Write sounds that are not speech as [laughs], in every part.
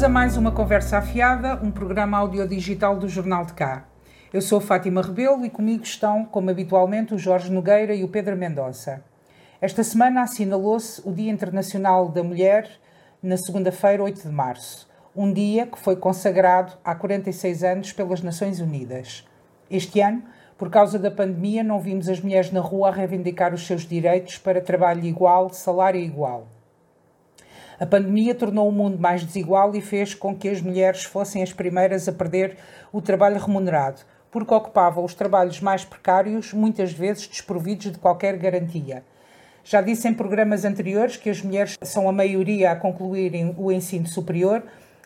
Bem-vindos a mais uma Conversa Afiada, um programa audiodigital do Jornal de Cá. Eu sou Fátima Rebelo e comigo estão, como habitualmente, o Jorge Nogueira e o Pedro Mendonça. Esta semana assinalou-se o Dia Internacional da Mulher, na segunda-feira, 8 de março, um dia que foi consagrado há 46 anos pelas Nações Unidas. Este ano, por causa da pandemia, não vimos as mulheres na rua a reivindicar os seus direitos para trabalho igual, salário igual. A pandemia tornou o mundo mais desigual e fez com que as mulheres fossem as primeiras a perder o trabalho remunerado, porque ocupavam os trabalhos mais precários, muitas vezes desprovidos de qualquer garantia. Já disse em programas anteriores que as mulheres são a maioria a concluírem o ensino superior,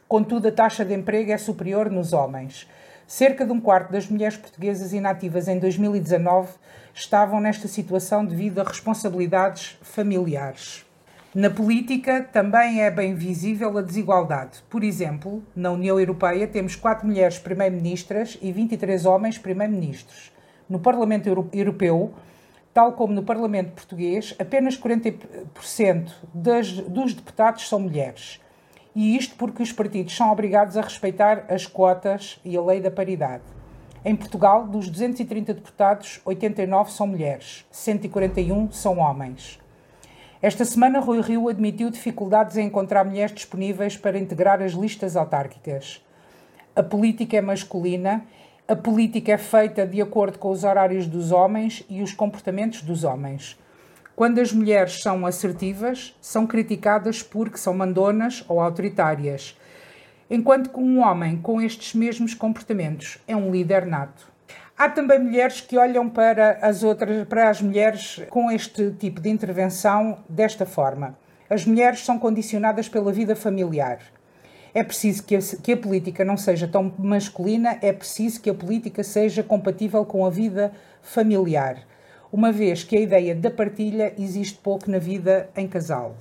contudo, a taxa de emprego é superior nos homens. Cerca de um quarto das mulheres portuguesas inativas em 2019 estavam nesta situação devido a responsabilidades familiares. Na política também é bem visível a desigualdade. Por exemplo, na União Europeia temos quatro mulheres primeiro-ministras e 23 homens primeiro-ministros. No Parlamento Europeu, tal como no Parlamento Português, apenas 40% das, dos deputados são mulheres. E isto porque os partidos são obrigados a respeitar as cotas e a lei da paridade. Em Portugal, dos 230 deputados, 89 são mulheres, 141 são homens. Esta semana, Rui Rio admitiu dificuldades em encontrar mulheres disponíveis para integrar as listas autárquicas. A política é masculina, a política é feita de acordo com os horários dos homens e os comportamentos dos homens. Quando as mulheres são assertivas, são criticadas porque são mandonas ou autoritárias, enquanto que um homem com estes mesmos comportamentos é um líder nato. Há também mulheres que olham para as outras, para as mulheres com este tipo de intervenção desta forma. As mulheres são condicionadas pela vida familiar. É preciso que a, que a política não seja tão masculina, é preciso que a política seja compatível com a vida familiar, uma vez que a ideia da partilha existe pouco na vida em casal.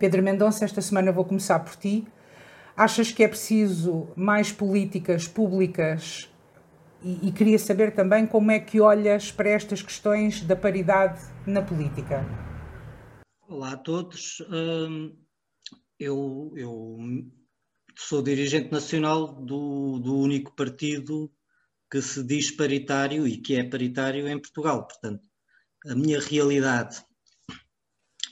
Pedro Mendonça, esta semana vou começar por ti. Achas que é preciso mais políticas públicas e, queria saber também como é que olhas para estas questões da paridade na política. Olá a todos. Hum, eu, eu sou dirigente nacional do, do único partido que se diz paritário e que é paritário em Portugal. Portanto, a minha realidade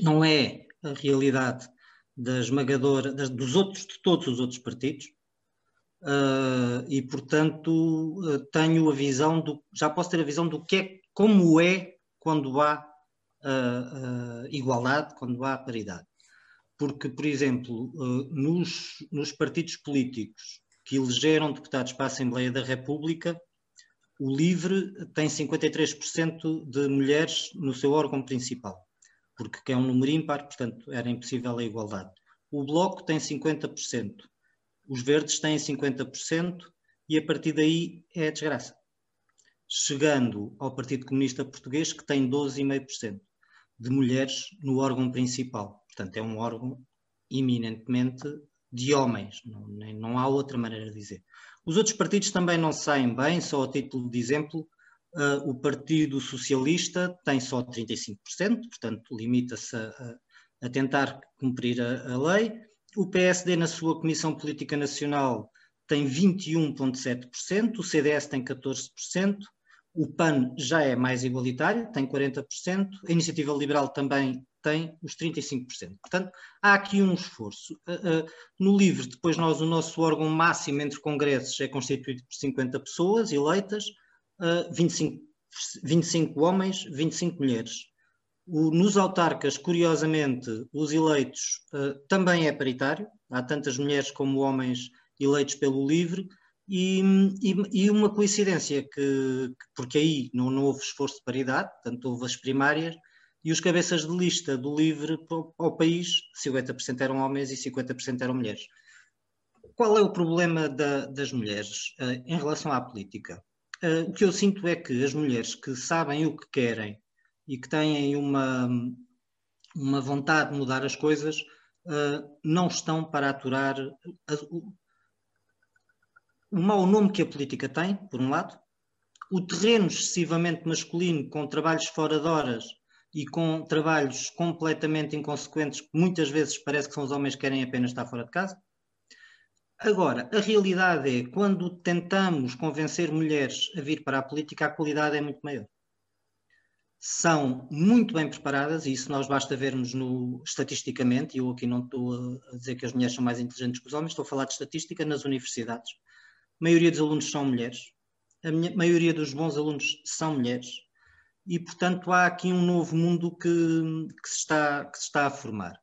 não é a realidade da esmagadora, das, dos outros, de todos os outros partidos, uh, e portanto uh, tenho a visão do, já posso ter a visão do que é, como é quando há uh, igualdade, quando há paridade. Porque, por exemplo, nos, nos partidos políticos que elegeram deputados para a Assembleia da República, o LIVRE tem 53% de mulheres no seu órgão principal, porque é um número ímpar, portanto era impossível a igualdade. O Bloco tem 50%, os verdes têm 50% e a partir daí é a desgraça. Chegando ao Partido Comunista Português, que tem 12,5% de mulheres no órgão principal. Portanto, é um órgão eminentemente de homens, não, nem, não há outra maneira de dizer. Os outros partidos também não saem bem, só a título de exemplo, uh, o Partido Socialista tem só 35%, portanto, limita-se a, a, tentar cumprir a, a lei o PSD, na sua Comissão Política Nacional, tem 21,7%, o CDS tem 14%, o PAN já é mais igualitário, tem 40%, a Iniciativa Liberal também tem os 35%. Portanto, há aqui um esforço. Uh, uh, no LIVRE, depois nós, o nosso órgão máximo entre congressos é constituído por 50 pessoas eleitas, uh, 25, 25 homens, 25 mulheres. O, nos autarcas, curiosamente, os eleitos uh, também é paritário, há tantas mulheres como homens eleitos pelo LIVRE, e, e, e uma coincidência que, porque aí não, não, houve esforço de paridade, portanto houve as primárias, e os cabeças de lista do LIVRE ao país, 50% eram homens e 50% eram mulheres. Qual é o problema da, das mulheres uh, em relação à política? Uh, o que eu sinto é que as mulheres que sabem o que querem e que têm uma, uma vontade de mudar as coisas, uh, não estão para aturar a, o, o mau nome que a política tem, por um lado, o terreno excessivamente masculino, com trabalhos fora de horas e com trabalhos completamente inconsequentes, que muitas vezes parece que são os homens que querem apenas estar fora de casa, Agora, a realidade é, quando tentamos convencer mulheres a vir para a política, a qualidade é muito maior. São muito bem preparadas, e isso nós basta vermos no, estatisticamente, e eu aqui não estou a dizer que as mulheres são mais inteligentes que os homens, estou a falar de estatística nas universidades. A maioria dos alunos são mulheres, a maioria dos bons alunos são mulheres, e portanto há aqui um novo mundo que, que, se, está, que se está a formar.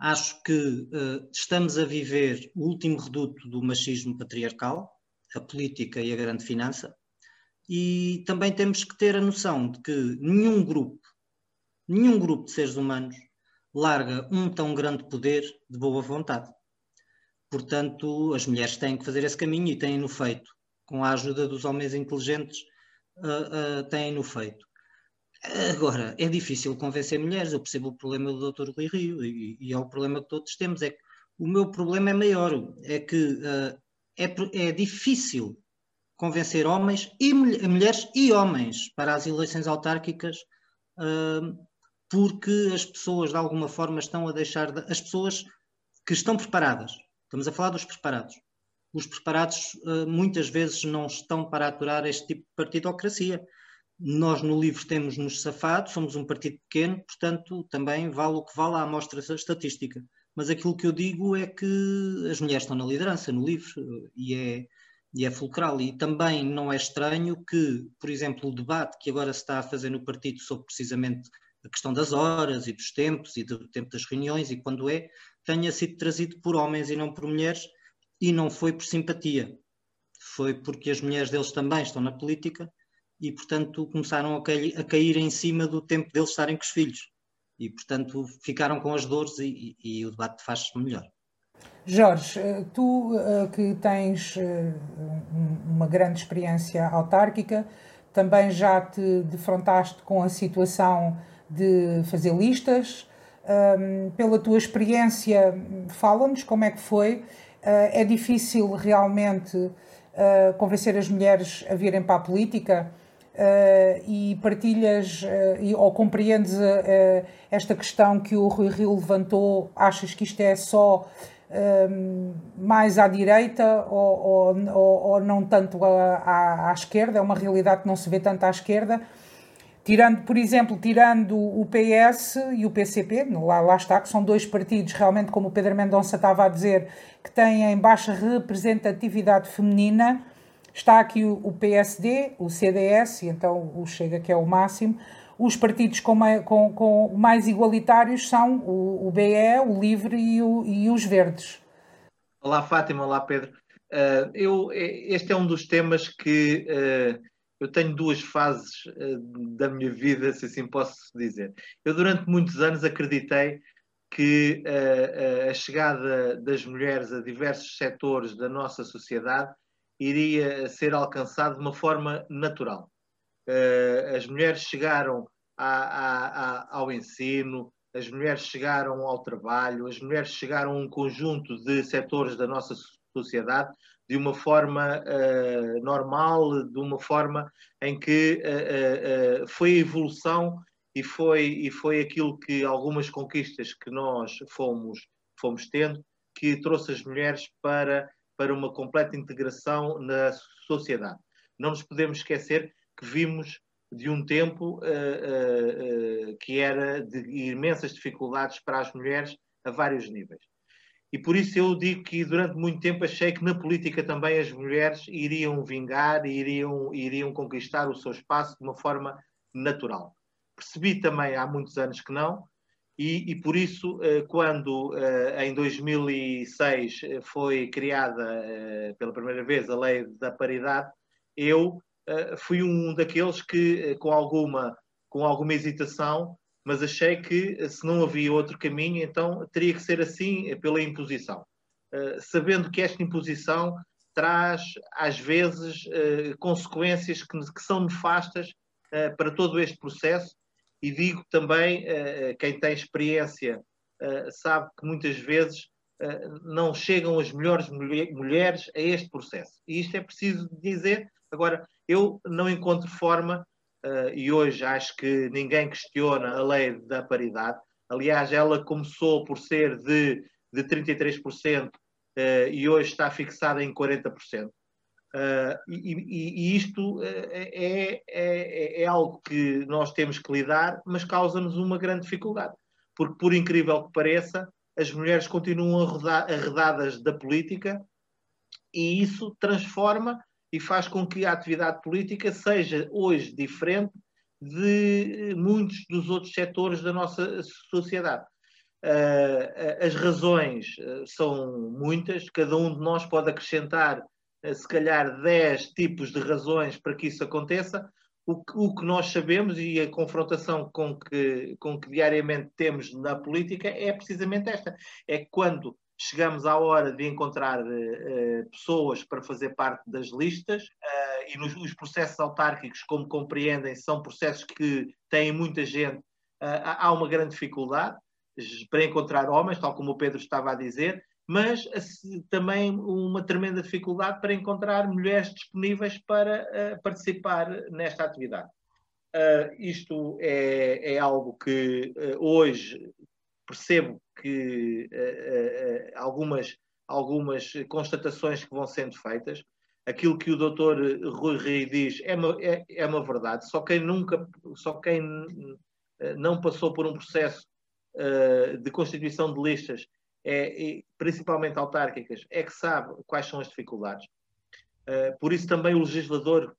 Acho que uh, estamos a viver o último reduto do machismo patriarcal, a política e a grande finança, e também temos que ter a noção de que nenhum grupo, nenhum grupo de seres humanos larga um tão grande poder de boa vontade. Portanto, as mulheres têm que fazer esse caminho e têm-no feito. Com a ajuda dos homens inteligentes, uh, uh, têm-no feito. Agora, é difícil convencer mulheres, eu percebo o problema do Dr. Rui Rio e, e, é o problema que todos temos. É que o meu problema é maior, é que uh, é, é difícil convencer homens e mulheres e homens para as eleições autárquicas, uh, porque as pessoas de alguma forma estão a deixar de, as pessoas que estão preparadas. Estamos a falar dos preparados. Os preparados uh, muitas vezes não estão para aturar este tipo de partidocracia nós no livro temos-nos safado, somos um partido pequeno, portanto também vale o que vale a amostra estatística. Mas aquilo que eu digo é que as mulheres estão na liderança no livro e é, e é fulcral. E também não é estranho que, por exemplo, o debate que agora se está a fazer no partido sobre precisamente a questão das horas e dos tempos e do tempo das reuniões e quando é, tenha sido trazido por homens e não por mulheres e não foi por simpatia. Foi porque as mulheres deles também estão na política e, portanto, começaram a cair, a cair em cima do tempo deles estarem com os filhos. E, portanto, ficaram com as dores e, e, e o debate faz-se melhor. Jorge, eh, tu eh, que tens eh, uma grande experiência autárquica, também já te defrontaste com a situação de fazer listas. Pela tua experiência, fala-nos como é que foi. É difícil realmente convencer as mulheres a virem para a política? Uh, e partilhas uh, e, ou compreendes uh, esta questão que o Rui Rio levantou? Achas que isto é só mais à direita ou, ou, ou não tanto à, à, à, esquerda? É uma realidade que não se vê tanto à esquerda. Tirando, por exemplo, tirando o PS e o PCP, lá, lá está, que são dois partidos, realmente, como o Pedro Mendonça estava a dizer, que têm baixa representatividade feminina, Está aqui o PSD, o CDS, e então o Chega, que é o máximo. Os partidos com, com, com mais igualitários são o, o BE, o Livre e, o, e, os Verdes. Olá, Fátima. Olá, Pedro. Uh, eu, este é um dos temas que uh, eu tenho duas fases uh, da minha vida, se assim posso dizer. Eu, durante muitos anos, acreditei que a chegada das mulheres a diversos setores da nossa sociedade iria ser alcançado de uma forma natural. Uh, as mulheres chegaram a, a, ao ensino, as mulheres chegaram ao trabalho, as mulheres chegaram a um conjunto de setores da nossa sociedade de uma forma uh, normal, de uma forma em que uh, foi a evolução e foi, e foi aquilo que algumas conquistas que nós fomos, fomos tendo que trouxe as mulheres para para uma completa integração na sociedade. Não nos podemos esquecer que vimos de um tempo uh, uh, que era de imensas dificuldades para as mulheres a vários níveis. E por isso eu digo que durante muito tempo achei que na política também as mulheres iriam vingar e iriam, iriam conquistar o seu espaço de uma forma natural. Percebi também há muitos anos que não, e, e, por isso, quando em 2006 eh, foi criada pela primeira vez a lei da paridade, eu fui um daqueles que, com alguma, com alguma hesitação, mas achei que se não havia outro caminho, então teria que ser assim pela imposição. Sabendo que esta imposição traz, às vezes, consequências que, são nefastas para todo este processo e digo também, quem tem experiência sabe que muitas vezes não chegam as melhores mulher, mulheres a este processo. E isto é preciso dizer. Agora, eu não encontro forma, e hoje acho que ninguém questiona a lei da paridade. Aliás, ela começou por ser de, de 33% e hoje está fixada em 40%. Uh, e, e, e, isto é, é, é, algo que nós temos que lidar, mas causa-nos uma grande dificuldade. Porque, por incrível que pareça, as mulheres continuam arredadas da política e isso transforma e faz com que a atividade política seja hoje diferente de muitos dos outros setores da nossa sociedade. Uh, as razões são muitas, cada um de nós pode acrescentar se calhar 10 tipos de razões para que isso aconteça. O que, nós sabemos e a confrontação com que, com que diariamente temos na política é precisamente esta: é quando chegamos à hora de encontrar uh, pessoas para fazer parte das listas, uh, e nos os processos autárquicos, como compreendem, são processos que têm muita gente, uh, há uma grande dificuldade para encontrar homens, tal como o Pedro estava a dizer, mas também uma tremenda dificuldade para encontrar mulheres disponíveis para participar nesta atividade. Isto é, é, algo que hoje percebo que algumas, algumas constatações que vão sendo feitas, aquilo que o doutor Rui Rei diz é uma, é, é uma verdade, só quem nunca, só quem não passou por um processo de constituição de listas é, principalmente autárquicas, é que sabe quais são as dificuldades. Uh, por isso também o legislador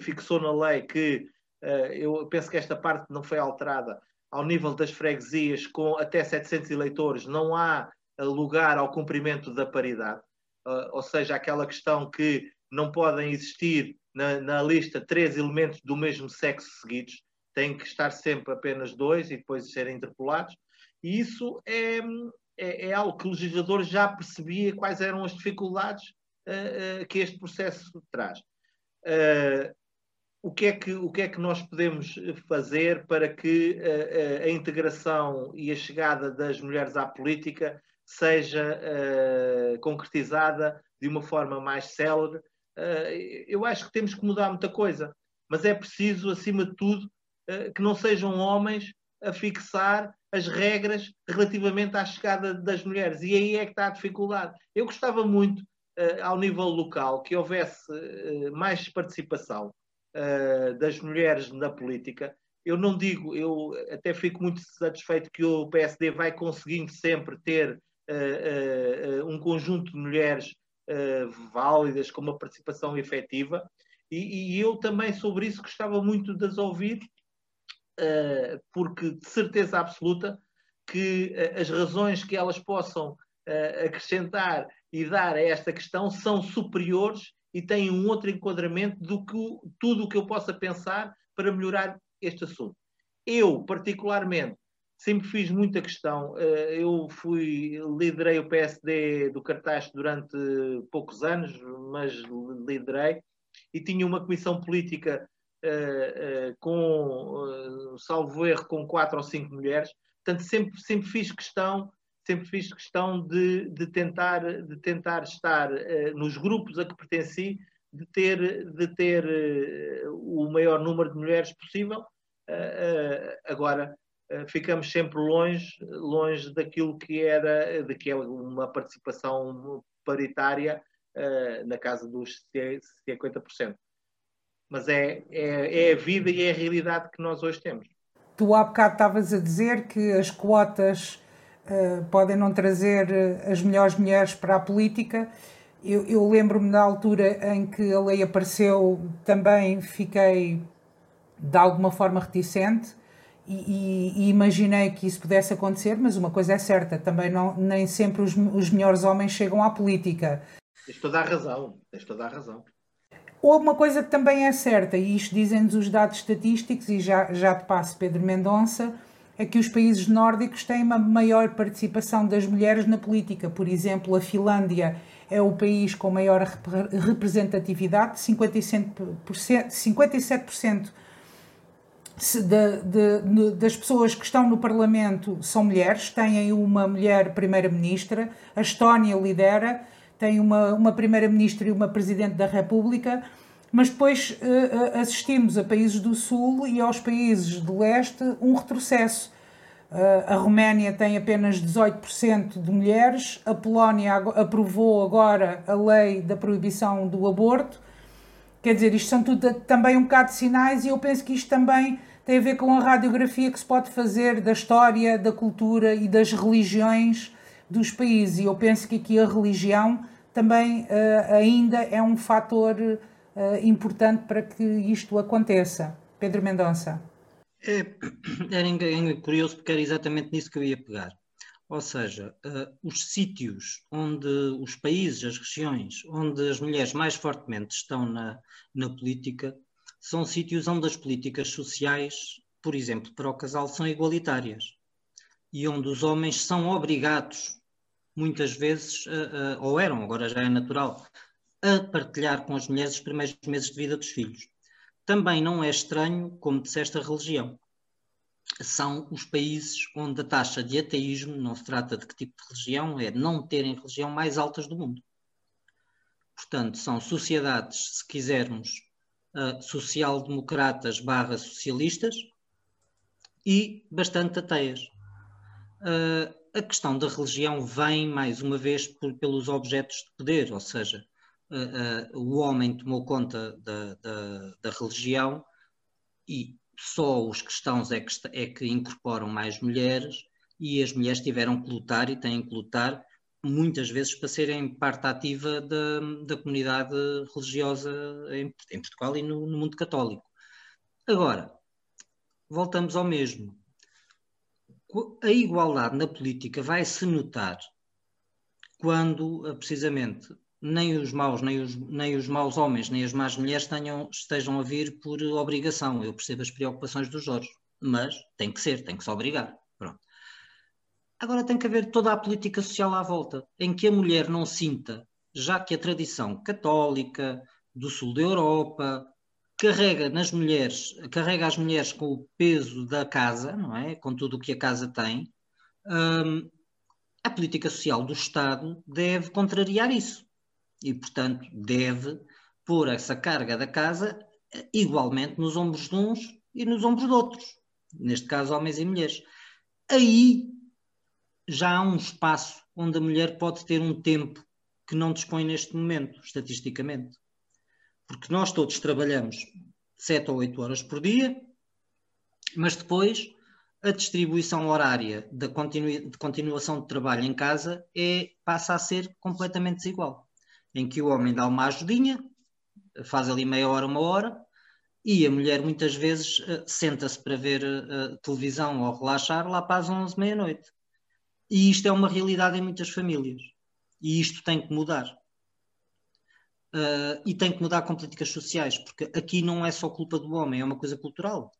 fixou na lei que, uh, eu penso que esta parte não foi alterada, ao nível das freguesias com até 700 eleitores não há lugar ao cumprimento da paridade, uh, ou seja, aquela questão que não podem existir na, na, lista três elementos do mesmo sexo seguidos, tem que estar sempre apenas dois e depois serem interpolados. E isso é, é, é, algo que o legislador já percebia quais eram as dificuldades uh, uh, que este processo traz. Uh, o, que é que, o que é que nós podemos fazer para que a integração e a chegada das mulheres à política seja concretizada de uma forma mais célere? eu acho que temos que mudar muita coisa, mas é preciso, acima de tudo, que não sejam homens a fixar as regras relativamente à chegada das mulheres. E aí é que está a dificuldade. Eu gostava muito, uh, ao nível local, que houvesse uh, mais participação uh, das mulheres na política. Eu não digo, eu até fico muito satisfeito que o PSD vai conseguindo sempre ter um conjunto de mulheres válidas com uma participação efetiva. E, e eu também sobre isso gostava muito de as ouvir porque de certeza absoluta que as razões que elas possam acrescentar e dar a esta questão são superiores e têm um outro enquadramento do que tudo o que eu possa pensar para melhorar este assunto. Eu, particularmente, sempre fiz muita questão. Eu fui, liderei o PSD do cartaz durante poucos anos, mas liderei, e tinha uma comissão política uh, uh, com, salvo erro, com quatro ou cinco mulheres. Portanto, sempre, sempre fiz questão, sempre fiz questão de, de tentar, de tentar estar nos grupos a que pertenci, de ter, de ter o maior número de mulheres possível. agora, ficamos sempre longe, longe daquilo que era, de que é uma participação paritária na casa dos 50% mas é, é, é a vida e é a realidade que nós hoje temos. Tu há bocado estavas a dizer que as quotas uh, podem não trazer eh, as melhores mulheres para a política. Eu, eu lembro-me da altura em que a lei apareceu, também fiquei de alguma forma reticente e, e, e, imaginei que isso pudesse acontecer, mas uma coisa é certa, também não, nem sempre os, os melhores homens chegam à política. Tens toda a razão, tens toda a razão. Ou uma coisa que também é certa, e isto dizem-nos os dados estatísticos, e já, já te passo Pedro Mendonça, é que os países nórdicos têm uma maior participação das mulheres na política. Por exemplo, a Finlândia é o país com maior representatividade, 57%, 57% de, de, de, das pessoas que estão no Parlamento são mulheres, têm uma mulher primeira-ministra, a Estónia lidera tem uma, uma primeira-ministra e uma presidente da República, mas depois uh, assistimos a países do Sul e aos países do Leste um retrocesso. a Roménia tem apenas 18% de mulheres, a Polónia aprovou agora a lei da proibição do aborto. Quer dizer, isto são tudo também um bocado de sinais e eu penso que isto também tem a ver com a radiografia que se pode fazer da história, da cultura e das religiões dos países. E eu penso que aqui a religião também uh, ainda é um fator uh, importante para que isto aconteça. Pedro Mendonça. É, [coughs] era curioso porque era exatamente nisso que eu ia pegar. Ou seja, uh, os sítios onde os países, as regiões, onde as mulheres mais fortemente estão na, na política, são sítios onde as políticas sociais, por exemplo, para o casal, são igualitárias e onde os homens são obrigados, muitas vezes, uh, uh, ou eram, agora já é natural, a partilhar com as mulheres os primeiros meses de vida dos filhos. Também não é estranho, como disseste, a religião. São os países onde a taxa de ateísmo, não se trata de que tipo de religião, é não terem religião mais altas do mundo. Portanto, são sociedades, se quisermos, uh, social-democratas barra socialistas e bastante ateias. Uh, a questão da religião vem, mais uma vez, por, pelos objetos de poder, ou seja, uh, o homem tomou conta da, da, da, religião e só os cristãos é que, é que incorporam mais mulheres e as mulheres tiveram que lutar e têm que lutar muitas vezes para serem parte ativa da, da comunidade religiosa em, em Portugal e no, no, mundo católico. Agora, voltamos ao mesmo. A igualdade na política vai se notar quando, precisamente, nem os maus, nem os, nem os maus homens, nem as más mulheres tenham, estejam a vir por obrigação. Eu percebo as preocupações dos Jorge, mas tem que ser, tem que se obrigar. Pronto. Agora tem que haver toda a política social à volta, em que a mulher não sinta, já que a tradição católica do sul da Europa carrega nas mulheres, carrega as mulheres com o peso da casa, não é? Com tudo o que a casa tem. Hum, a política social do Estado deve contrariar isso e, portanto, deve pôr essa carga da casa igualmente nos ombros de uns e nos ombros de outros, neste caso, homens e mulheres. Aí já há um espaço onde a mulher pode ter um tempo que não dispõe neste momento, estatisticamente. Porque nós todos trabalhamos 7 ou 8 horas por dia, mas depois a distribuição horária da continu de continuação de trabalho em casa é, passa a ser completamente desigual em que o homem dá uma ajudinha, faz ali meia hora, uma hora, e a mulher muitas vezes uh, senta-se para ver uh, televisão ou relaxar lá para as 11, meia-noite. E isto é uma realidade em muitas famílias. E isto tem que mudar. Uh, e tem que mudar com políticas sociais, porque aqui não é só culpa do homem, é uma coisa cultural.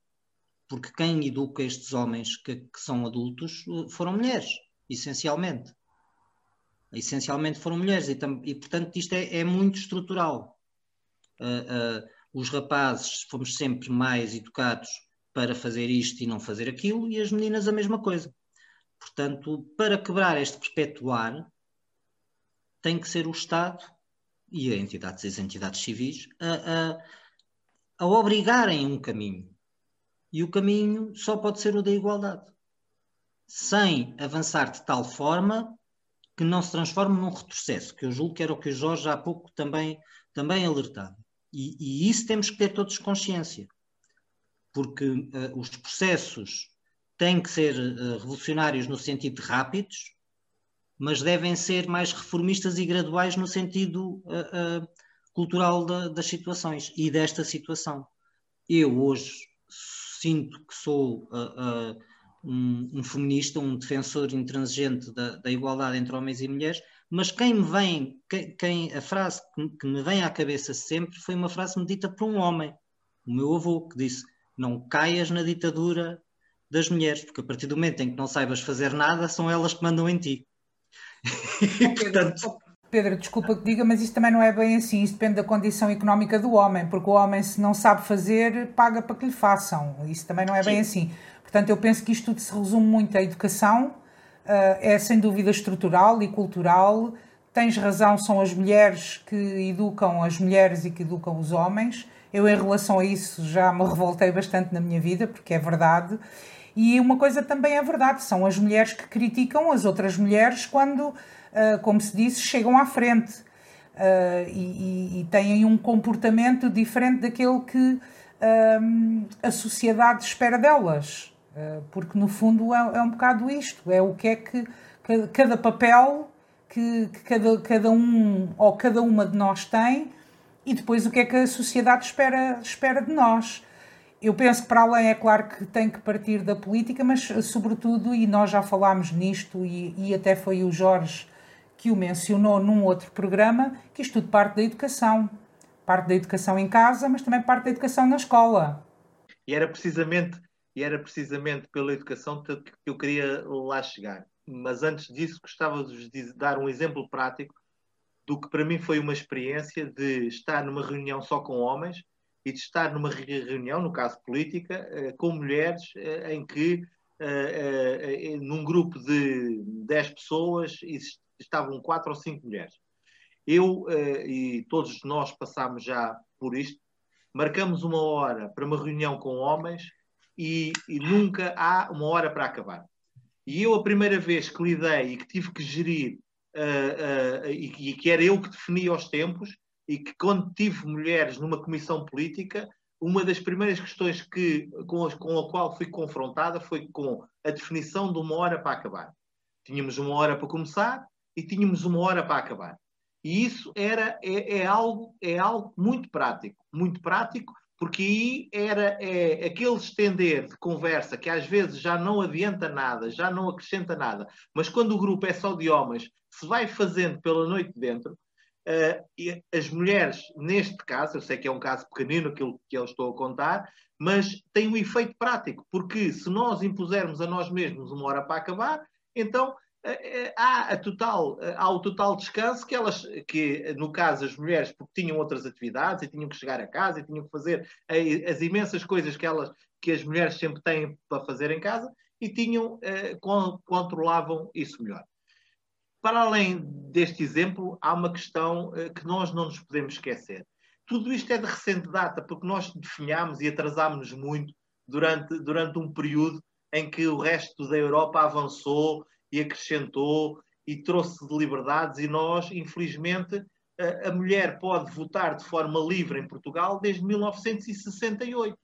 Porque quem educa estes homens que, que são adultos foram mulheres, essencialmente essencialmente foram mulheres, e, e portanto isto é, é muito estrutural. Uh, uh, os rapazes fomos sempre mais educados para fazer isto e não fazer aquilo, e as meninas a mesma coisa. Portanto, para quebrar este perpetuar, tem que ser o Estado e entidades, as entidades civis a, a, a obrigarem um caminho. E o caminho só pode ser o da igualdade. Sem avançar de tal forma que não se transforme num retrocesso, que eu julgo que era o que o Jorge há pouco também, também alertava. E, e isso temos que ter todos consciência, porque uh, os processos têm que ser uh, revolucionários no sentido de rápidos, mas devem ser mais reformistas e graduais no sentido uh, cultural da, das situações e desta situação. Eu hoje sinto que sou um, um, feminista, um defensor intransigente da, da, igualdade entre homens e mulheres, mas quem me vem, quem, quem a frase que, que, me vem à cabeça sempre foi uma frase me dita por um homem, o meu avô, que disse: Não caias na ditadura das mulheres, porque a partir do momento em que não saibas fazer nada, são elas que mandam em ti. [laughs] Portanto, Pedro, desculpa que diga, mas isso também não é bem assim. Isso depende da condição económica do homem, porque o homem, se não sabe fazer, paga para que lhe façam. Isso também não é Sim. bem assim. Portanto, eu penso que isto tudo se resume muito à educação, uh, é sem dúvida estrutural e cultural. Tens razão, são as mulheres que educam as mulheres e que educam os homens. Eu, em relação a isso, já me revoltei bastante na minha vida, porque é verdade. E uma coisa também é verdade: são as mulheres que criticam as outras mulheres quando, como se disse, chegam à frente e, e, e têm um comportamento diferente daquele que a sociedade espera delas. Porque, no fundo, é, é um bocado isto: é o que é que cada papel que, que, cada, cada um ou cada uma de nós tem e depois o que é que a sociedade espera, espera de nós. Eu penso que para além é claro que tem que partir da política, mas sobretudo, e nós já falámos nisto, e, e até foi o Jorge que o mencionou num outro programa, que isto tudo parte da educação. Parte da educação em casa, mas também parte da educação na escola. E era precisamente, e era precisamente pela educação que eu queria lá chegar mas antes disso gostava de vos dar um exemplo prático do que para mim foi uma experiência de estar numa reunião só com homens e de estar numa reunião, no caso política, eh, com mulheres eh, em que eh, num grupo de 10 pessoas estavam quatro ou cinco mulheres. Eu e todos nós passámos já por isto, marcamos uma hora para uma reunião com homens e, e nunca há uma hora para acabar. E eu, a primeira vez que lidei e que tive que gerir, uh, uh, e, e, que era eu que definia os tempos, e que quando tive mulheres numa comissão política, uma das primeiras questões que, com, a, com a qual fui confrontada foi com a definição de uma hora para acabar. Tínhamos uma hora para começar e tínhamos uma hora para acabar. E isso era, é, é, algo, é algo muito prático, muito prático, porque aí era é, aquele estender de conversa que às vezes já não adianta nada, já não acrescenta nada, mas quando o grupo é só de homens, se vai fazendo pela noite dentro, uh, e as mulheres, neste caso, eu sei que é um caso pequenino aquilo que eu estou a contar, mas tem um efeito prático, porque se nós impusermos a nós mesmos uma hora para acabar, então há, a total, eh, há o total descanso que elas, que no caso as mulheres, porque tinham outras atividades e tinham que chegar a casa e tinham que fazer as imensas coisas que elas, que as mulheres sempre têm para fazer em casa e tinham, controlavam isso melhor. Para além deste exemplo, há uma questão que nós não nos podemos esquecer. Tudo isto é de recente data, porque nós definhámos e atrasámos-nos muito durante, durante um período em que o resto da Europa avançou e acrescentou e trouxe de liberdades, e nós, infelizmente, a, mulher pode votar de forma livre em Portugal desde 1968.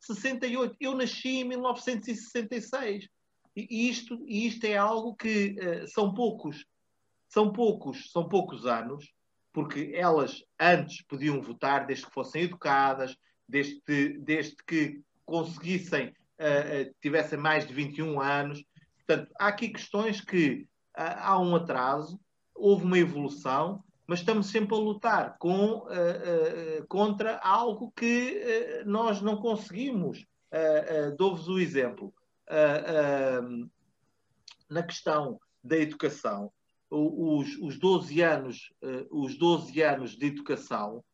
68. Eu nasci em 1966. E isto, e isto é algo que uh, são poucos, são poucos, são poucos anos, porque elas antes podiam votar desde que fossem educadas, desde, desde que conseguissem, uh, tivessem mais de 21 anos, Portanto, há aqui questões que há um atraso, houve uma evolução, mas estamos sempre a lutar com, uh, uh, contra algo que uh, nós não conseguimos. Dou-vos o exemplo. na questão da educação, os, os 12 anos, os 12 anos de educação,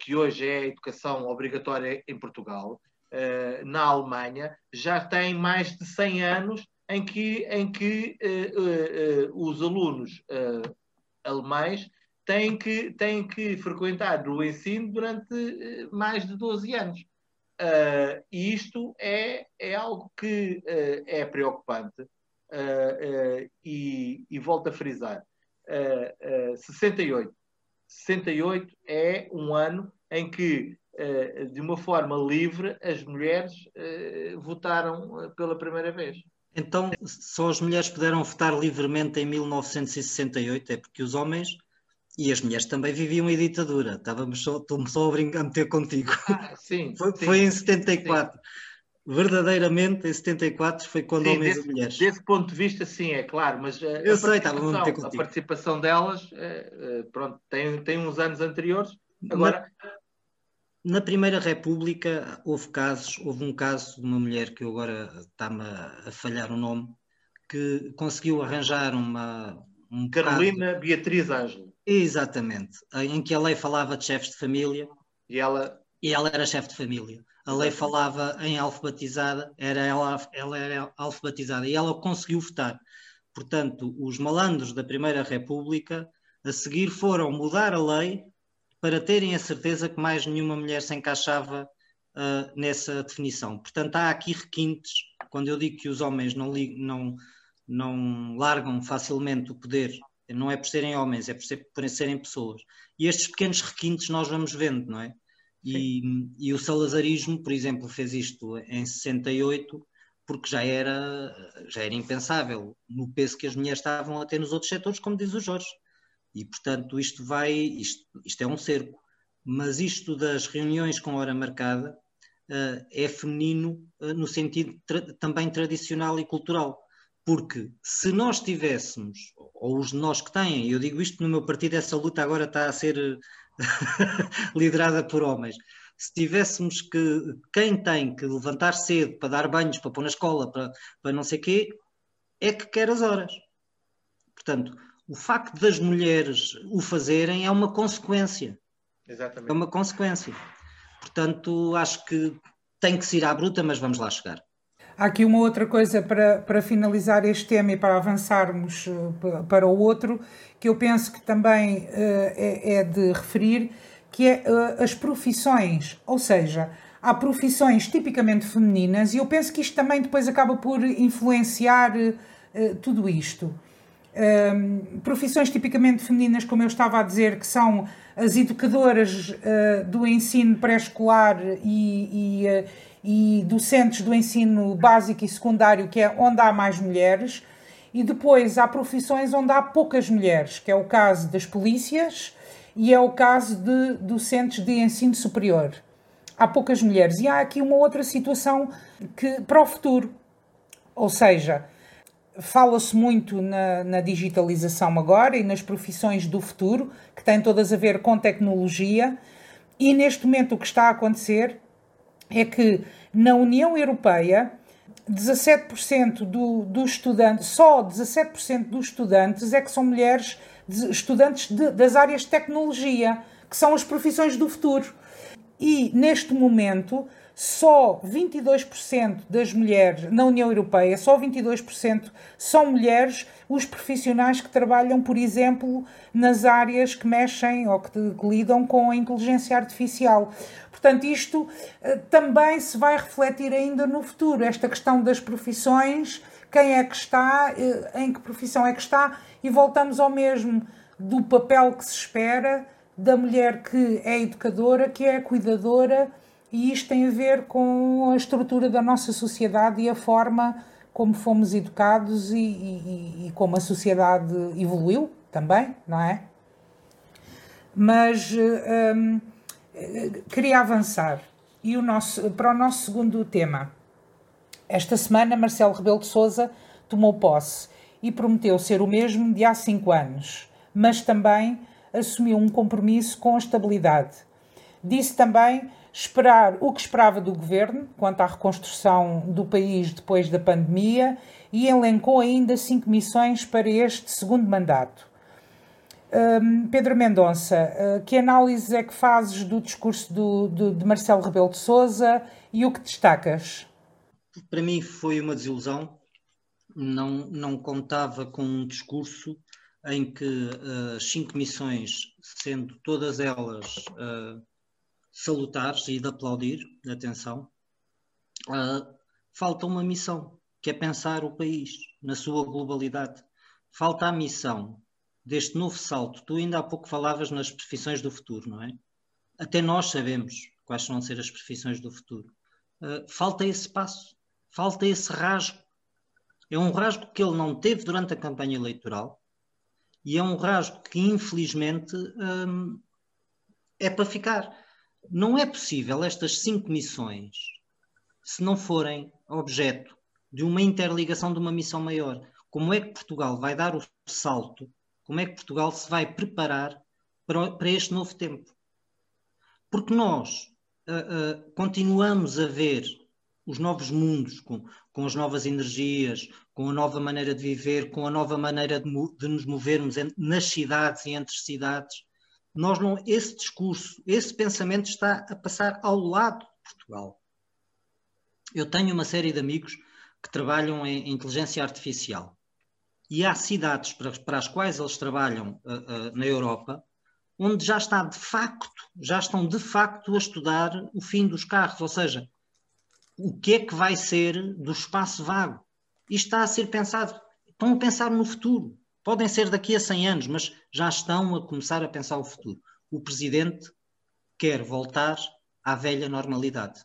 que hoje é a educação obrigatória em Portugal, uh, na Alemanha já tem mais de 100 anos em que, em que uh, uh, os alunos alemães têm que, têm que frequentar o ensino durante mais de 12 anos. e isto é, é algo que é preocupante. E, e, volto a frisar: 68. 68 é um ano em que de uma forma livre, as mulheres eh, votaram eh, pela primeira vez. Então, só as mulheres puderam votar livremente em 1968, é porque os homens e as mulheres também viviam em ditadura. Estávamos só, estou-me só a, brincar, a meter contigo. Ah, sim, [laughs] foi, sim, foi, em 74. Sim. Verdadeiramente, em 74 foi quando sim, homens desse, e mulheres. Desse ponto de vista, sim, é claro, mas Eu a, sei, participação, a participação delas, pronto, tem, tem uns anos anteriores. Agora, na Primeira República houve casos, houve um caso de uma mulher que agora está-me a falhar o nome, que conseguiu arranjar uma. Um Carolina Beatriz Ângelo. Exatamente, em que a lei falava de chefes de família. E ela. E ela era chefe de família. A lei falava em alfabetizada, era ela, ela era alfabetizada e ela conseguiu votar. Portanto, os malandros da Primeira República a seguir foram mudar a lei para terem a certeza que mais nenhuma mulher se encaixava uh, nessa definição. Portanto, há aqui requintes, quando eu digo que os homens não, não, não largam facilmente o poder, não é por serem homens, é por, ser, por serem pessoas. E estes pequenos requintes nós vamos vendo, não é? E, e, o salazarismo, por exemplo, fez isto em 68, porque já era, já era impensável no peso que as mulheres estavam a ter nos outros setores, como diz o Jorge. E, portanto, isto vai, isto, isto é um cerco. Mas isto das reuniões com hora marcada uh, é feminino uh, no sentido tra também tradicional e cultural. Porque se nós tivéssemos, ou os de nós que têm, eu digo isto no meu partido, essa luta agora está a ser [laughs] liderada por homens. Se tivéssemos que quem tem que levantar cedo para dar banhos, para pôr na escola, para, para não sei o quê, é que quer as horas. Portanto, o facto das mulheres o fazerem é uma consequência. Exatamente. É uma consequência. Portanto, acho que tem que se ir à bruta, mas vamos lá chegar. Há aqui uma outra coisa para, para finalizar este tema e para avançarmos eh, para o outro, que eu penso que também uh, é, é, de referir, que é uh, as profissões. Ou seja, há profissões tipicamente femininas e eu penso que isto também depois acaba por influenciar uh, tudo isto. Um, profissões tipicamente femininas, como eu estava a dizer, que são as educadoras uh, do ensino pré-escolar e, e, uh, e, docentes do ensino básico e secundário, que é onde há mais mulheres, e depois há profissões onde há poucas mulheres, que é o caso das polícias e é o caso de docentes de ensino superior. Há poucas mulheres. E há aqui uma outra situação que para o futuro, ou seja, Fala-se muito na, na, digitalização agora e nas profissões do futuro, que têm todas a ver com tecnologia, e neste momento o que está a acontecer é que na União Europeia 17% do, dos estudantes, só 17% dos estudantes é que são mulheres estudantes de, das áreas de tecnologia, que são as profissões do futuro. E neste momento só 22% das mulheres na União Europeia, só 22% são mulheres os profissionais que trabalham, por exemplo, nas áreas que mexem ou que, que lidam com a inteligência artificial. Portanto, isto uh, também se vai refletir ainda no futuro, esta questão das profissões, quem é que está, uh, em que profissão é que está, e voltamos ao mesmo do papel que se espera da mulher que é educadora, que é cuidadora e isto tem a ver com a estrutura da nossa sociedade e a forma como fomos educados e, e, e como a sociedade evoluiu também, não é? Mas hum, queria avançar e o nosso, para o nosso segundo tema. Esta semana, Marcelo Rebelo de Souza tomou posse e prometeu ser o mesmo de há cinco anos, mas também assumiu um compromisso com a estabilidade. Disse também esperar o que esperava do governo quanto à reconstrução do país depois da pandemia e elencou ainda cinco missões para este segundo mandato. Um, Pedro Mendonça, uh, que análise é que fazes do discurso do, do, de Marcelo Rebelo de Sousa e o que destacas? Para mim foi uma desilusão. Não, não contava com um discurso em que uh, cinco missões, sendo todas elas uh, salutares e de aplaudir, atenção, uh, falta uma missão, que é pensar o país na sua globalidade. Falta a missão deste novo salto. Tu ainda há pouco falavas nas profissões do futuro, não é? Até nós sabemos quais vão ser as profissões do futuro. Uh, falta esse passo, falta esse rasgo. É um rasgo que ele não teve durante a campanha eleitoral e é um rasgo que, infelizmente, um, é para ficar. Não é possível estas cinco missões se não forem objeto de uma interligação de uma missão maior. Como é que Portugal vai dar o salto? Como é que Portugal se vai preparar para, para este novo tempo? Porque nós uh, uh, continuamos a ver os novos mundos, com, com as novas energias, com a nova maneira de viver, com a nova maneira de, de nos movermos nas cidades e entre cidades, nós não, esse discurso, esse pensamento está a passar ao lado de Portugal. Eu tenho uma série de amigos que trabalham em inteligência artificial e há cidades para, para as quais eles trabalham uh, uh, na Europa onde já está de facto, já estão de facto a estudar o fim dos carros, ou seja, o que é que vai ser do espaço vago. Isto está a ser pensado, estão a pensar no futuro. Podem ser daqui a 100 anos, mas já estão a começar a pensar o futuro. O presidente quer voltar à velha normalidade.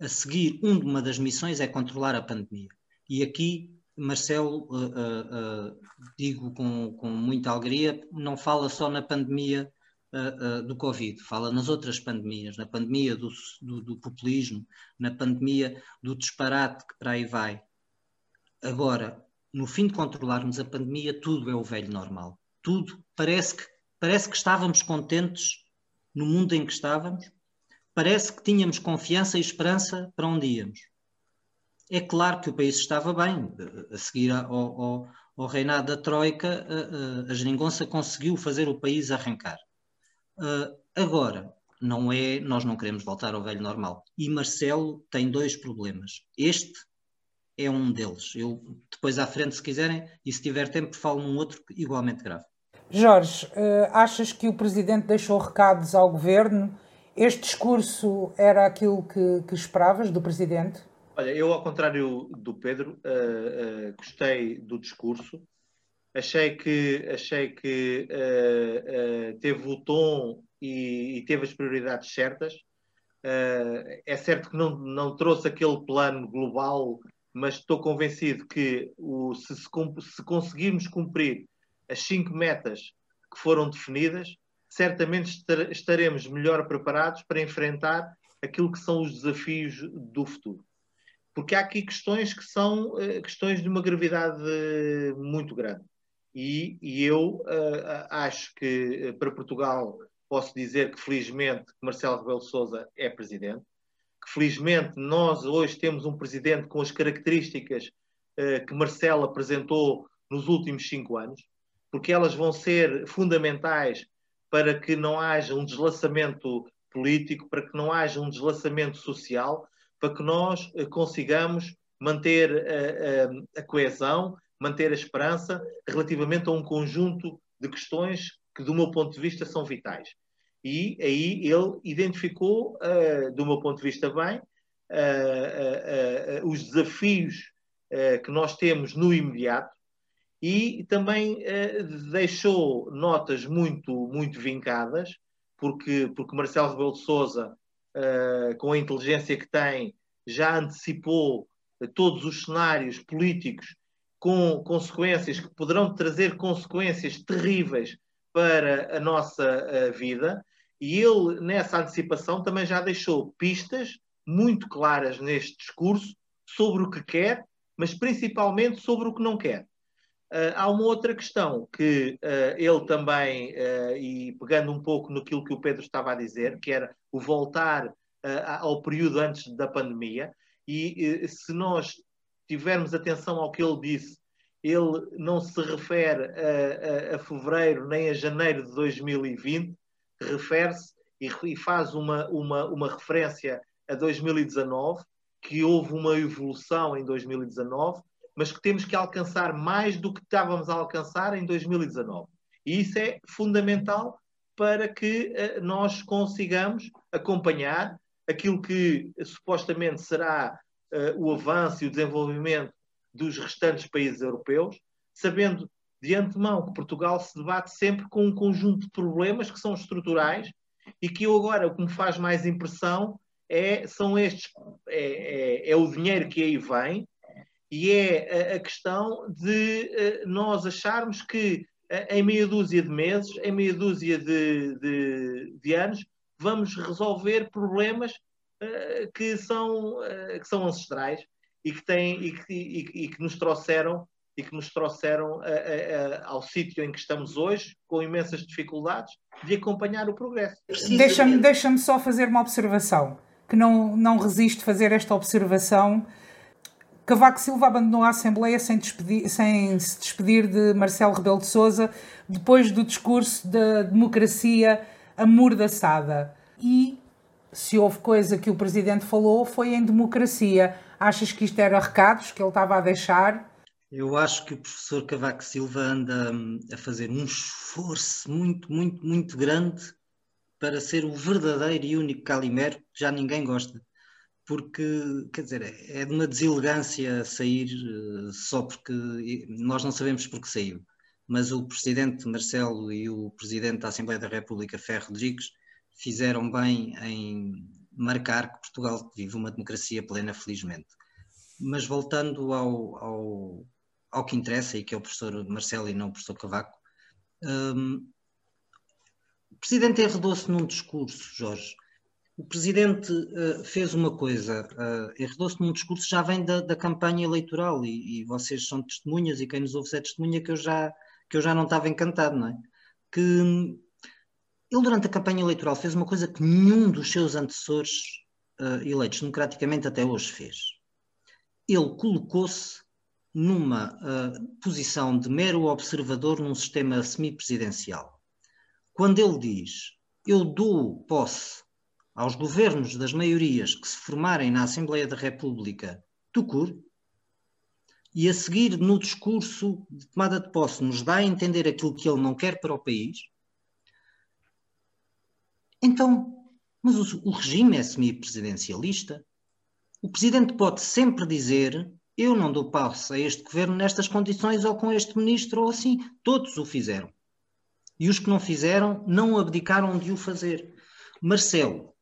A seguir, uma das missões é controlar a pandemia. E aqui, Marcelo, uh, uh, uh, digo com, com, muita alegria, não fala só na pandemia do Covid, fala nas outras pandemias, na pandemia do, do, do, populismo, na pandemia do disparate que para aí vai. Agora, no fim de controlarmos a pandemia, tudo é o velho normal. Tudo parece que, parece que estávamos contentes no mundo em que estávamos, parece que tínhamos confiança e esperança para onde íamos. É claro que o país estava bem. A seguir ao, ao, ao reinado da Troika, a, a, a geringonça conseguiu fazer o país arrancar. Uh, agora, não é, nós não queremos voltar ao velho normal. E Marcelo tem dois problemas. Este é um deles. Eu depois à frente, se quiserem, e se tiver tempo, falo num outro igualmente grave. Jorge, uh, achas que o Presidente deixou recados ao Governo este discurso era aquilo que, que esperavas do Presidente? Olha, eu, ao contrário do Pedro, uh, uh, gostei do discurso. Achei que, achei que uh, teve o tom e, e, teve as prioridades certas. é certo que não, não trouxe aquele plano global, mas estou convencido que o, se, se, se conseguirmos cumprir as cinco metas que foram definidas, certamente estaremos melhor preparados para enfrentar aquilo que são os desafios do futuro. Porque há aqui questões que são uh, questões de uma gravidade uh, muito grande. E, e eu uh, acho que para Portugal posso dizer que felizmente Marcelo Rebelo de Sousa é presidente, felizmente nós hoje temos um presidente com as características que Marcelo apresentou nos últimos cinco anos, porque elas vão ser fundamentais para que não haja um deslaçamento político, para que não haja um deslaçamento social, para que nós eh, consigamos manter eh, eh, a coesão, manter a esperança relativamente a um conjunto de questões que, do meu ponto de vista, são vitais. E aí ele identificou, uh, do meu ponto de vista, bem, uh, uh, os desafios que nós temos no imediato, e também deixou notas muito, muito vincadas, porque, porque Marcelo Rebelo de Sousa, eh, com a inteligência que tem, já antecipou todos os cenários políticos com consequências que poderão trazer consequências terríveis para a nossa vida. E ele, nessa antecipação, também já deixou pistas muito claras neste discurso sobre o que quer, mas principalmente sobre o que não quer. Uh, há uma outra questão que uh, ele também, uh, e pegando um pouco no que o Pedro estava a dizer, que era o voltar ao período antes da pandemia, e se nós tivermos atenção ao que ele disse, ele não se refere a, a, a fevereiro nem a janeiro de 2020, refere-se e, e, faz uma, uma, uma referência a 2019, que houve uma evolução em 2019 mas que temos que alcançar mais do que estávamos a alcançar em 2019. E isso é fundamental para que uh, nós consigamos acompanhar aquilo que supostamente será uh, o avanço e o desenvolvimento dos restantes países europeus, sabendo de antemão que Portugal se debate sempre com um conjunto de problemas que são estruturais e que eu agora o que me faz mais impressão é, são estes, é, é, é o dinheiro que aí vem, e é a, questão de eh, nós acharmos que eh, em meia dúzia de meses, em meia dúzia de, de, de anos, vamos resolver problemas uh, que, são, uh, que são ancestrais e que, têm, e que, e, e que nos trouxeram e que nos trouxeram ao sítio em que estamos hoje, com imensas dificuldades, de acompanhar o progresso. Deixa-me deixa só fazer uma observação, que não, não resisto fazer esta observação Cavaco Silva abandonou a Assembleia sem, despedir, sem, se despedir de Marcelo Rebelo de Sousa depois do discurso da democracia amordaçada. E se houve coisa que o Presidente falou foi em democracia. Achas que isto era recados que ele estava a deixar? Eu acho que o professor Cavaco Silva anda hum, a fazer um esforço muito, muito, muito grande para ser o verdadeiro e único Calimero que já ninguém gosta. Porque, quer dizer, é de uma deselegância sair eh, só porque nós não sabemos porque saiu. Mas o presidente Marcelo e o presidente da Assembleia da República, Ferro Rodrigues, fizeram bem em marcar que Portugal vive uma democracia plena, felizmente. Mas voltando ao, ao, ao que interessa, e que é o professor Marcelo e não o professor Cavaco, um, o Presidente enredou-se num discurso, Jorge. O Presidente uh, fez uma coisa, uh, enredou-se num discurso já vem da, da campanha eleitoral e, e, vocês são testemunhas e quem nos ouve é testemunha que eu já, que eu já não estava encantado, não é? Que ele durante a campanha eleitoral fez uma coisa que nenhum dos seus antecessores uh, eleitos democraticamente até hoje fez. Ele colocou-se numa uh, posição de mero observador num sistema semipresidencial. Quando ele diz eu dou posse aos governos das maiorias que se formarem na Assembleia da República, tucur, e a seguir no discurso de tomada de posse nos dá a entender aquilo que ele não quer para o país, então, mas o, o regime é semipresidencialista. O presidente pode sempre dizer eu não dou posse a este governo nestas condições ou com este ministro ou assim. Todos o fizeram. E os que não fizeram não abdicaram de o fazer. Marcelo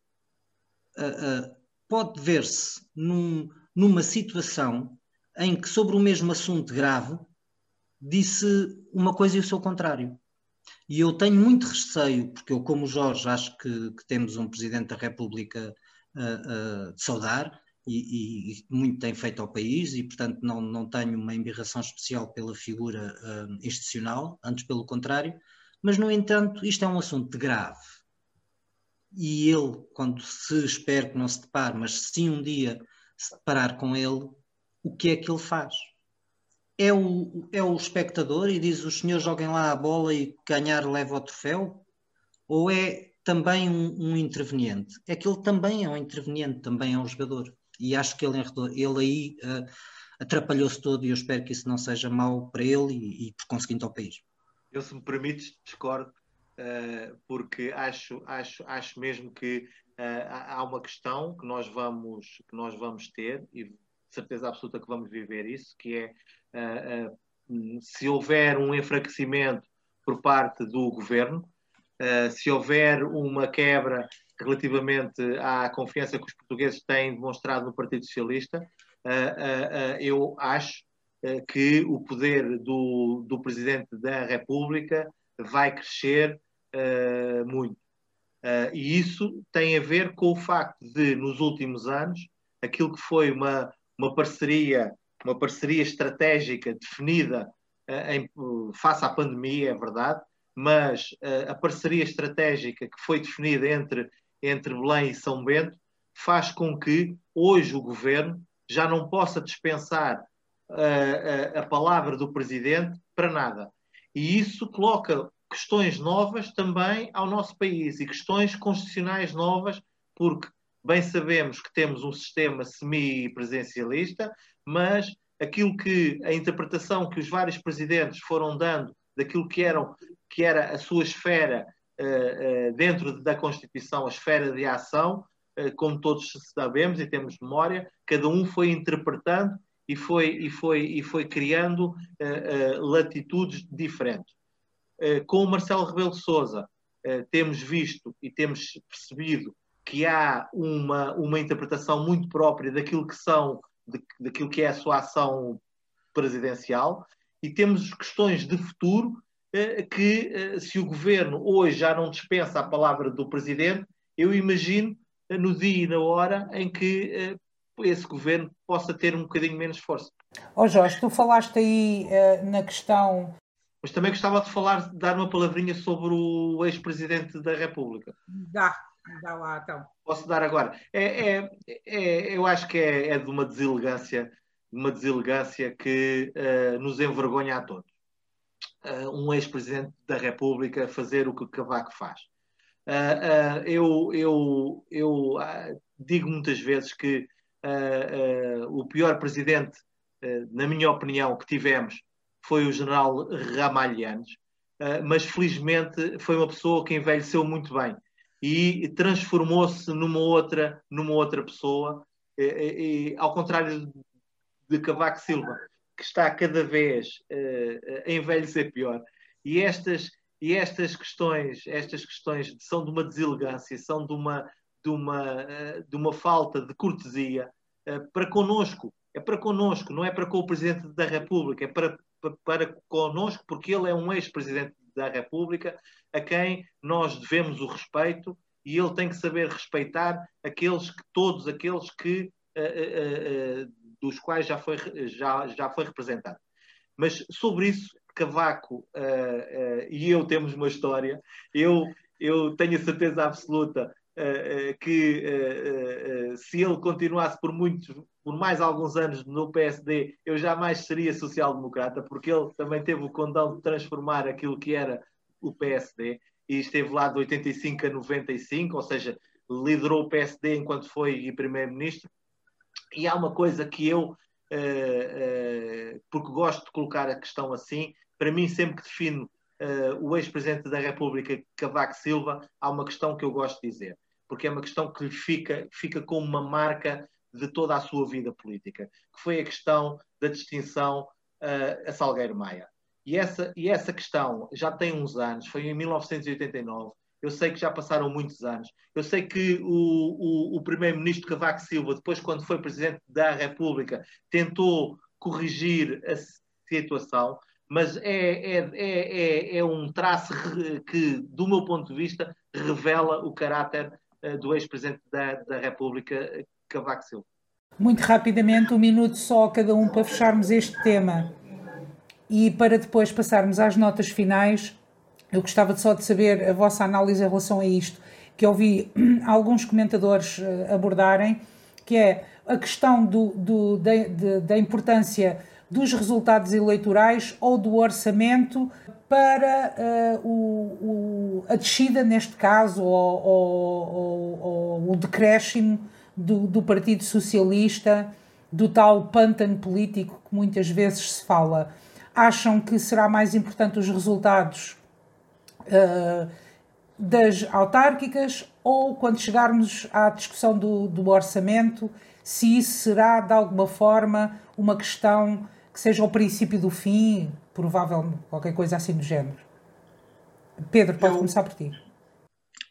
uh, uh, pode ver-se num, numa situação em que, sobre o mesmo assunto grave, disse uma coisa e o seu contrário. E eu tenho muito receio, porque eu, como Jorge, acho que, que temos um Presidente da República uh, de saudar, e, e, muito tem feito ao país e, portanto, não, não tenho uma embirração especial pela figura uh, institucional, antes pelo contrário, mas, no entanto, isto é um assunto grave. E ele, quando se espera que não se depare, mas se um dia se deparar com ele, o que é que ele faz? É o, é o espectador e diz os senhores joguem lá a bola e ganhar leva o troféu? Ou é também um, um interveniente? É que ele também é um interveniente, também é um jogador e acho que ele, ele aí uh, atrapalhou-se todo e eu espero que isso não seja mau para ele e, e por conseguinte ao país. Eu, se me permites, discordo, uh, porque acho, acho, acho mesmo que uh, há uma questão que nós, vamos, que nós vamos ter e de certeza absoluta que vamos viver isso, que é se houver um enfraquecimento por parte do governo, se houver uma quebra relativamente à confiança que os portugueses têm demonstrado no Partido Socialista, eh, eh, eh, eu acho que o poder do, do Presidente da República vai crescer muito. e isso tem a ver com o facto de, nos últimos anos, aquilo que foi uma, uma parceria, uma parceria estratégica definida em, face à pandemia, é verdade, mas a parceria estratégica que foi definida entre entre Belém e São Bento faz com que hoje o governo já não possa dispensar a, uh, a, a palavra do presidente para nada. E isso coloca questões novas também ao nosso país e questões constitucionais novas, porque bem sabemos que temos um sistema semi-presidencialista, mas aquilo que a interpretação que os vários presidentes foram dando daquilo que, eram, que era a sua esfera eh, eh, dentro da Constituição a esfera de ação, eh, como todos sabemos e temos memória, cada um foi interpretando e foi, e foi, e foi criando latitudes diferentes. com o Marcelo Rebelo de Sousa, temos visto e temos percebido que há uma, uma interpretação muito própria daquilo que são daquilo que é a sua ação presidencial e temos questões de futuro eh, que eh, se o governo hoje já não dispensa a palavra do presidente, eu imagino eh, no dia e na hora em que esse governo possa ter um bocadinho menos força. Ó oh Jorge, tu falaste aí uh, na questão. Mas também gostava de falar, de dar uma palavrinha sobre o ex-presidente da República. Dá, dá lá então. Posso dar agora. É, é, é eu acho que é, é, de uma deselegância, uma deselegância que uh, nos envergonha a todos um ex-presidente da República fazer o que Cavaco faz. Uh, uh, eu eu, eu digo muitas vezes que o pior presidente na minha opinião, que tivemos foi o general Ramalhianes, mas felizmente foi uma pessoa que envelheceu muito bem e transformou-se numa outra, numa outra pessoa, e, e, ao contrário de Cavaco Silva, que está cada vez a envelhecer pior. E estas, e estas questões, estas questões são de uma deselegância, são de uma, de uma, de uma falta de cortesia para conosco. É para conosco, não é para com o Presidente da República, é para, para, para conosco, porque ele é um ex-Presidente da República a quem nós devemos o respeito e ele tem que saber respeitar aqueles que, todos aqueles que, uh, uh, uh, dos quais já foi, já, já foi representado. Mas sobre isso, Cavaco e eu temos uma história. Eu, eu tenho a certeza absoluta que se ele continuasse por muitos, por mais alguns anos no PSD, eu jamais seria social-democrata, porque ele também teve o condão de transformar aquilo que era o PSD e esteve lá de 85 a 95, ou seja, liderou o PSD enquanto foi primeiro-ministro. E há uma coisa que eu, uh, uh, porque gosto de colocar a questão assim, para mim, sempre que defino uh, o ex-presidente da República, Cavaco Silva, há uma questão que eu gosto de dizer, porque é uma questão que lhe fica, fica como uma marca de toda a sua vida política, que foi a questão da distinção a Salgueiro Maia. E essa, e essa questão já tem uns anos, foi em 1989. Eu sei que já passaram muitos anos. Eu sei que o, o, o primeiro-ministro Cavaco Silva, depois, quando foi presidente da República, tentou corrigir a situação, mas é, é, é, é, um traço que, do meu ponto de vista, revela o caráter eh, do ex-presidente da, da República, Cavaco Silva. Muito rapidamente, um minuto só cada um para fecharmos este tema. E para depois passarmos às notas finais, eu gostava só de saber a vossa análise em relação a isto, que eu vi [clears throat] alguns comentadores eh, abordarem, que é a questão do, do da, de, da importância dos resultados eleitorais ou do orçamento para uh, o, o, a descida, neste caso, ou, ou, ou, o decréscimo do, do Partido Socialista, do tal pântano político que muitas vezes se fala. Acham que será mais importante os resultados uh, das autárquicas ou quando chegarmos à discussão do, do orçamento, se isso será de alguma forma uma questão que seja o princípio do fim, provavelmente qualquer coisa assim do género. Pedro, pode eu, começar por ti.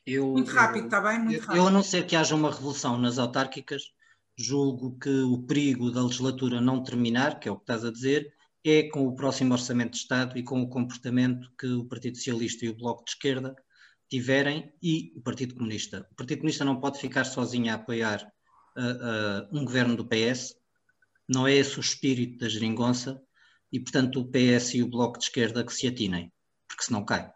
Eu, muito rápido, está bem? Muito eu, rápido. Eu, a não ser que haja uma revolução nas autárquicas, julgo que o perigo da legislatura não terminar, que é o que estás a dizer, é com o próximo Orçamento de Estado e com o comportamento que o Partido Socialista e o Bloco de Esquerda tiverem e o Partido Comunista. O Partido Comunista não pode ficar sozinho a apoiar uh, uh, um governo do PS, não é esse o espírito da geringonça e, portanto, o PS e o Bloco de Esquerda que se atinem, porque senão cai.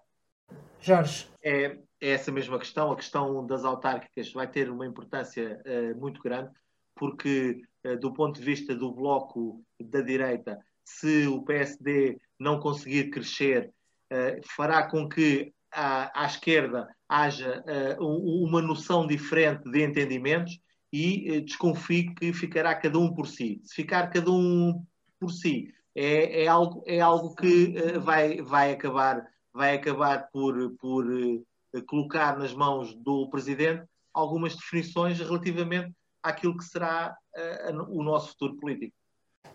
Jorge. É, é essa mesma questão, a questão das autárquicas vai ter uma importância uh, muito grande, porque, do ponto de vista do Bloco da direita, se o PSD não conseguir crescer, uh, fará com que à, à esquerda haja uh, uma noção diferente de entendimentos e uh, desconfio que ficará cada um por si. Se ficar cada um por si, é, é algo, é algo que vai, vai acabar, vai acabar por, por colocar nas mãos do Presidente algumas definições relativamente àquilo que será o nosso futuro político.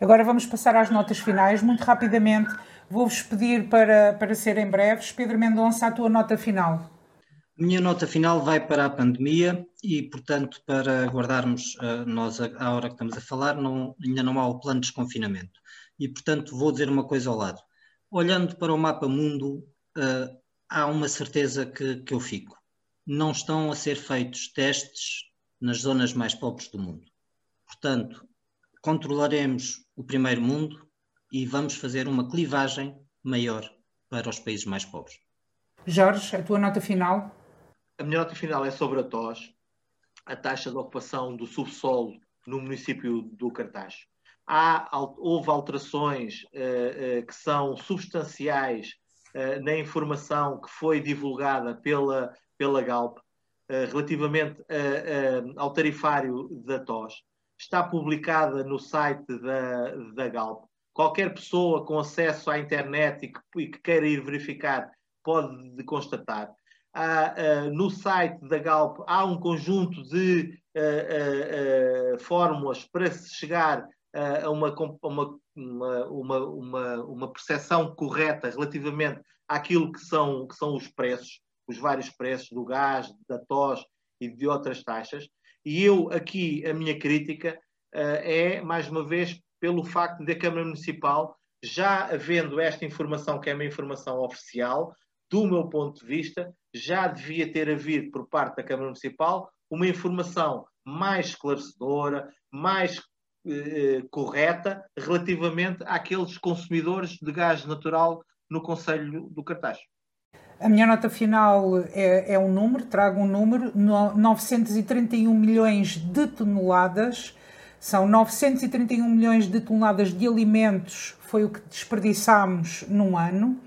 Agora vamos passar às notas finais, muito rapidamente. Vou-vos pedir para, para serem breves. Pedro Mendonça, a tua nota final. Minha nota final vai para a pandemia e, portanto, para guardarmos uh, nós a, a, hora que estamos a falar, não, ainda não há o plano de desconfinamento. E, portanto, vou dizer uma coisa ao lado. Olhando para o mapa mundo, uh, há uma certeza que, que eu fico. Não estão a ser feitos testes nas zonas mais pobres do mundo. Portanto, controlaremos o primeiro mundo e vamos fazer uma clivagem maior para os países mais pobres. Jorge, a tua nota final? A minha nota final é sobre a TOS, a taxa de ocupação do subsolo no município do Cartaz. Há, houve alterações uh, uh, que são substanciais uh, na informação que foi divulgada pela, pela Galp relativamente ao tarifário da TOS está publicada no site da, da Galp. Qualquer pessoa com acesso à internet e que, e que queira ir verificar pode constatar. Uh, no site da Galp há um conjunto de uh, uh, fórmulas para se chegar a uma, uma, uma, uma, uma percepção correta relativamente àquilo que são, que são os preços, os vários preços do gás, da tos e de outras taxas. E eu aqui, a minha crítica é, mais uma vez, pelo facto de a Câmara Municipal, já havendo esta informação, que é uma informação oficial, do meu ponto de vista, já devia ter havido por parte da Câmara Municipal uma informação mais esclarecedora, mais eh, correta relativamente àqueles consumidores de gás natural no Conselho do Cartaz. A minha nota final é, é um número, trago um número, 931 milhões de toneladas, são 931 milhões de toneladas de alimentos, foi o que desperdiçámos num ano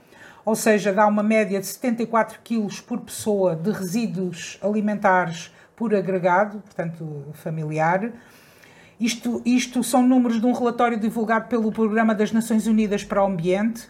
ou seja, dá uma média de 74 quilos por pessoa de resíduos alimentares por agregado, portanto familiar. Isto, isto são números de um relatório divulgado pelo Programa das Nações Unidas para o Ambiente.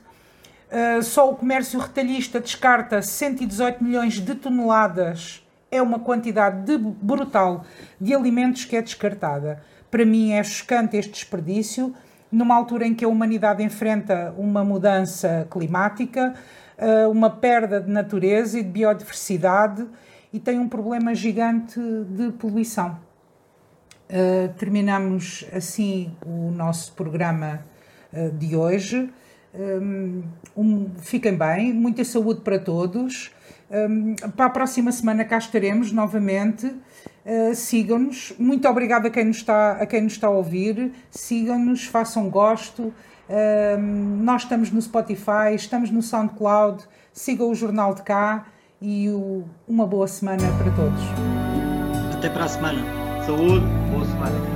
Uh, só o comércio retalhista descarta 118 milhões de toneladas, é uma quantidade de, brutal de alimentos que é descartada. Para mim é chocante este desperdício numa altura em que a humanidade enfrenta uma mudança climática, eh, uma perda de natureza e de biodiversidade e tem um problema gigante de poluição. Eh, terminamos assim o nosso programa eh, de hoje. Um, fiquem bem, muita saúde para todos. Um, para a próxima semana cá estaremos novamente. Uh, sigam-nos. Muito obrigada a quem nos está a, quem nos está a ouvir. Sigam-nos, façam gosto. Uh, nós estamos no Spotify, estamos no SoundCloud. Sigam o Jornal de Cá e o, uma boa semana para todos. Até para a semana. Saúde, boa semana.